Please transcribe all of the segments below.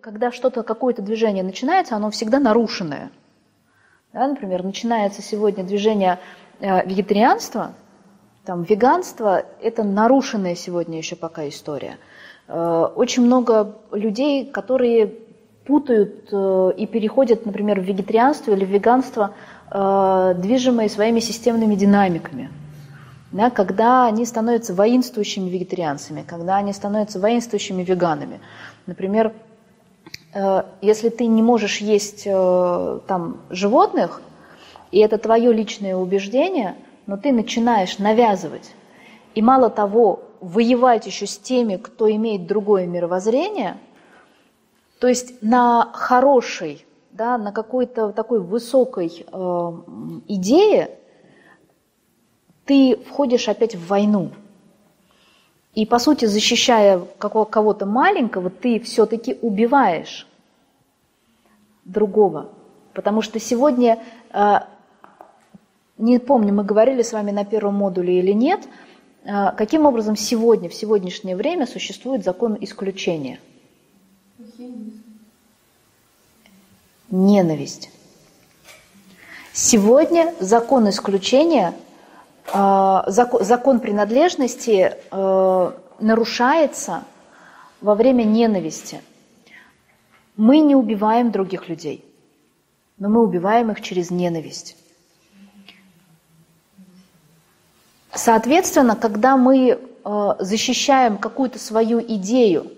Когда что-то, какое-то движение начинается, оно всегда нарушенное. Да, например, начинается сегодня движение э, вегетарианства, там, веганство – это нарушенная сегодня еще пока история. Э, очень много людей, которые путают э, и переходят, например, в вегетарианство или в веганство, движимые своими системными динамиками. Да, когда они становятся воинствующими вегетарианцами, когда они становятся воинствующими веганами. Например, если ты не можешь есть э, там, животных, и это твое личное убеждение, но ты начинаешь навязывать, и мало того, воевать еще с теми, кто имеет другое мировоззрение, то есть на хорошей, да, на какой-то такой высокой э, идее ты входишь опять в войну. И, по сути, защищая кого-то маленького, ты все-таки убиваешь другого. Потому что сегодня, э, не помню, мы говорили с вами на первом модуле или нет, э, каким образом сегодня, в сегодняшнее время существует закон исключения. Ненависть. Сегодня закон исключения – а, закон принадлежности э, нарушается во время ненависти. Мы не убиваем других людей, но мы убиваем их через ненависть. Соответственно, когда мы э, защищаем какую-то свою идею,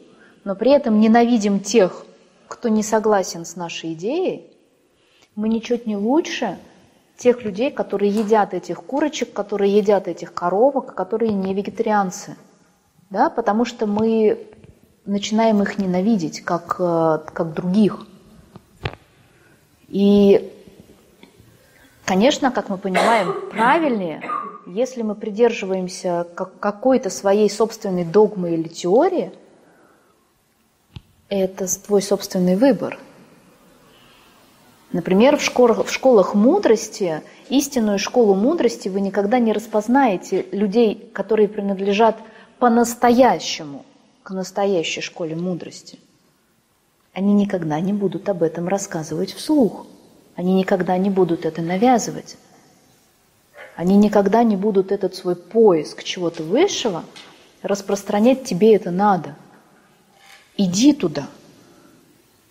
но при этом ненавидим тех, кто не согласен с нашей идеей, мы ничуть не лучше, тех людей, которые едят этих курочек, которые едят этих коровок, которые не вегетарианцы. Да? Потому что мы начинаем их ненавидеть, как, э, как других. И, конечно, как мы понимаем, правильнее, если мы придерживаемся какой-то своей собственной догмы или теории, это твой собственный выбор – Например, в школах, в школах мудрости, истинную школу мудрости вы никогда не распознаете людей, которые принадлежат по-настоящему к настоящей школе мудрости. Они никогда не будут об этом рассказывать вслух. Они никогда не будут это навязывать. Они никогда не будут этот свой поиск чего-то высшего распространять тебе это надо. Иди туда.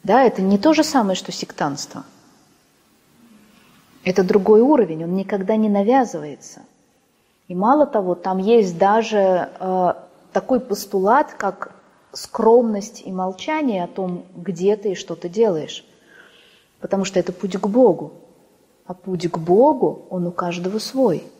Да, это не то же самое, что сектанство – это другой уровень, он никогда не навязывается. И мало того, там есть даже э, такой постулат, как скромность и молчание о том, где ты и что ты делаешь. Потому что это путь к Богу. А путь к Богу, он у каждого свой –